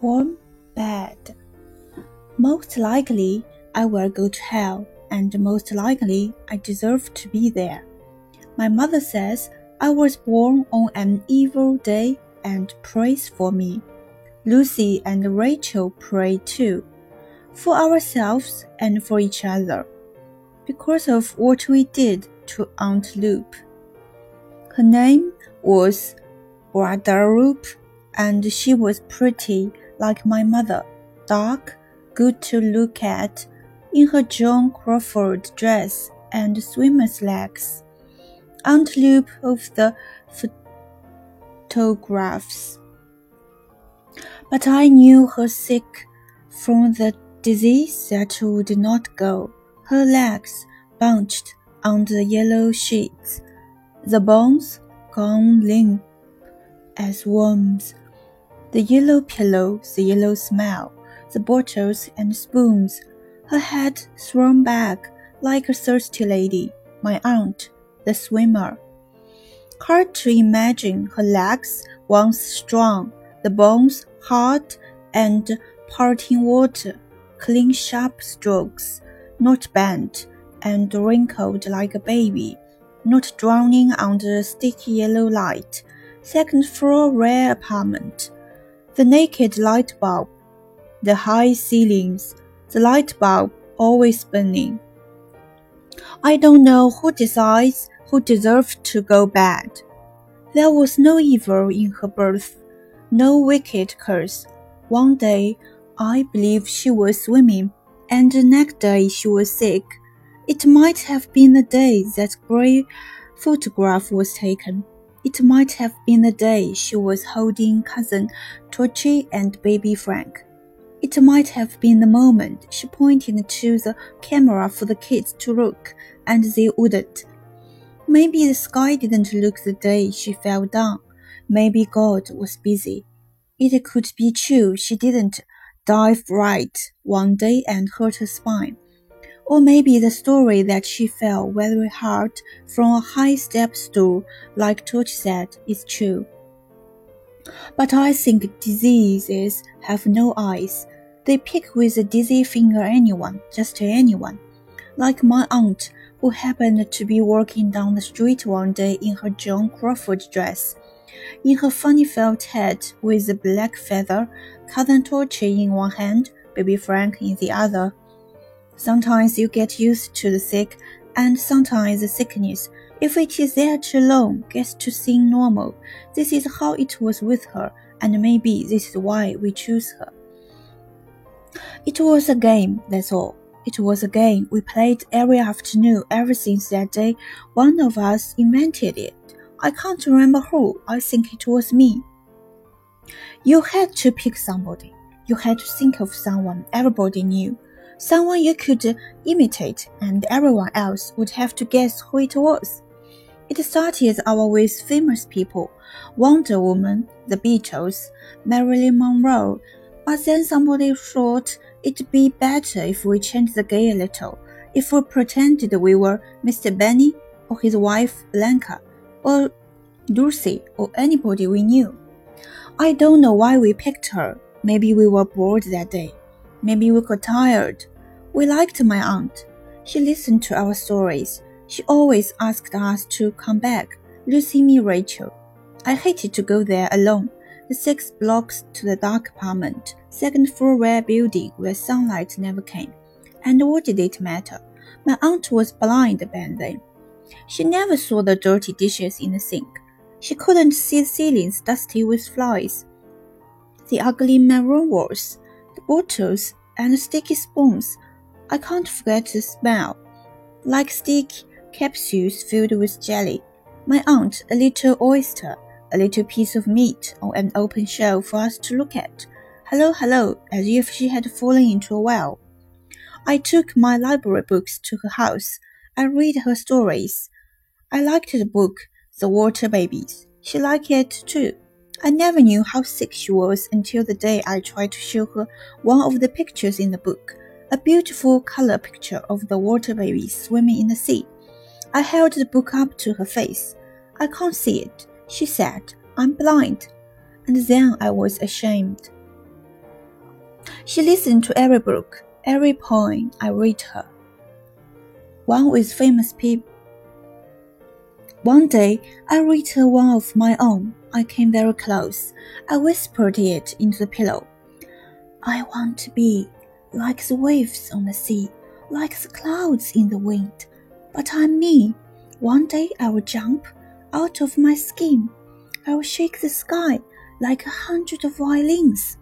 warm bed. Most likely I will go to hell, and most likely I deserve to be there. My mother says I was born on an evil day and prays for me. Lucy and Rachel pray too, for ourselves and for each other, because of what we did to Aunt Lupe. Her name was Guadalupe, and she was pretty like my mother, dark, good to look at, in her Joan Crawford dress and swimmer's legs. Aunt Lupe of the photographs. But I knew her sick from the disease that would not go, her legs bunched on the yellow sheets, the bones gone limp as worms the yellow pillow, the yellow smile, the bottles and spoons, her head thrown back like a thirsty lady, my aunt, the swimmer. Hard to imagine her legs once strong, the bones hard and parting water, clean sharp strokes, not bent and wrinkled like a baby, not drowning under sticky yellow light. Second floor rare apartment the naked light bulb, the high ceilings, the light bulb always burning. I don't know who decides who deserved to go bad. There was no evil in her birth, no wicked curse. One day, I believe she was swimming, and the next day she was sick. It might have been the day that grey photograph was taken. It might have been the day she was holding cousin Totchy and baby Frank. It might have been the moment she pointed to the camera for the kids to look, and they wouldn't. Maybe the sky didn't look the day she fell down. Maybe God was busy. It could be true she didn't dive right one day and hurt her spine. Or maybe the story that she fell very hard from a high step stool, like Torch said, is true. But I think diseases have no eyes. They pick with a dizzy finger anyone, just anyone. Like my aunt, who happened to be walking down the street one day in her Joan Crawford dress. In her funny felt hat with a black feather, cousin Totchy in one hand, baby Frank in the other. Sometimes you get used to the sick, and sometimes the sickness, if it is there too long, gets to seem normal. This is how it was with her, and maybe this is why we choose her. It was a game, that's all. It was a game we played every afternoon ever since that day one of us invented it. I can't remember who, I think it was me. You had to pick somebody. You had to think of someone everybody knew someone you could imitate, and everyone else would have to guess who it was. It started out with famous people Wonder Woman, the Beatles, Marilyn Monroe, but then somebody thought it'd be better if we changed the game a little, if we pretended we were Mr. Benny or his wife Blanca, or Lucy or anybody we knew. I don't know why we picked her. Maybe we were bored that day. Maybe we got tired. We liked my aunt. She listened to our stories. She always asked us to come back. Lucy, me, Rachel. I hated to go there alone. The six blocks to the dark apartment, second floor rare building where sunlight never came. And what did it matter? My aunt was blind back then. She never saw the dirty dishes in the sink. She couldn't see ceilings dusty with flies, the ugly maroon walls, bottles and sticky spoons. I can't forget the smell, like sticky capsules filled with jelly. My aunt, a little oyster, a little piece of meat on an open shell for us to look at. Hello, hello, as if she had fallen into a well. I took my library books to her house. I read her stories. I liked the book, The Water Babies. She liked it too. I never knew how sick she was until the day I tried to show her one of the pictures in the book, a beautiful color picture of the water baby swimming in the sea. I held the book up to her face. I can't see it, she said. I'm blind. And then I was ashamed. She listened to every book, every poem I read her. One with famous people. One day, I read her one of my own. I came very close. I whispered it into the pillow. I want to be like the waves on the sea, like the clouds in the wind. But I'm me. One day I will jump out of my skin. I will shake the sky like a hundred violins.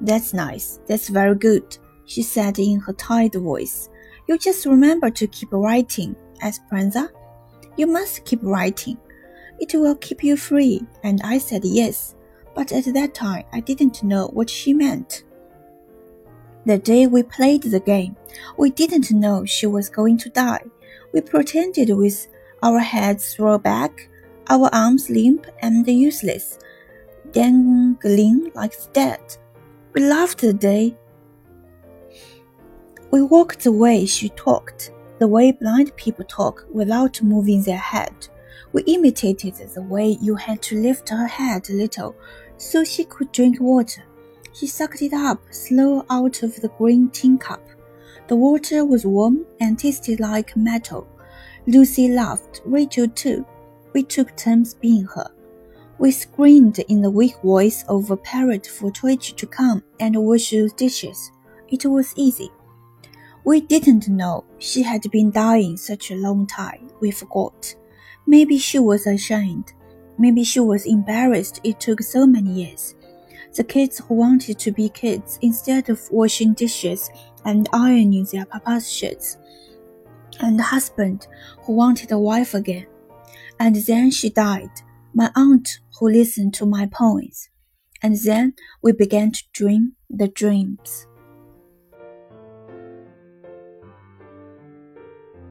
That's nice. That's very good, she said in her tired voice. You just remember to keep writing, Esperanza. You must keep writing. It will keep you free. And I said yes, but at that time I didn't know what she meant. The day we played the game, we didn't know she was going to die. We pretended with our heads thrown back, our arms limp and useless, dangling like dead. We laughed the day. We walked the way she talked, the way blind people talk without moving their head. We imitated the way you had to lift her head a little so she could drink water. He sucked it up, slow out of the green tin cup. The water was warm and tasted like metal. Lucy laughed, Rachel too. We took turns being her. We screamed in the weak voice of a parrot for Twitch to come and wash the dishes. It was easy. We didn't know she had been dying such a long time. We forgot. Maybe she was ashamed. Maybe she was embarrassed it took so many years the kids who wanted to be kids instead of washing dishes and ironing their papa's shirts, and the husband who wanted a wife again. And then she died, my aunt who listened to my poems. And then we began to dream the dreams.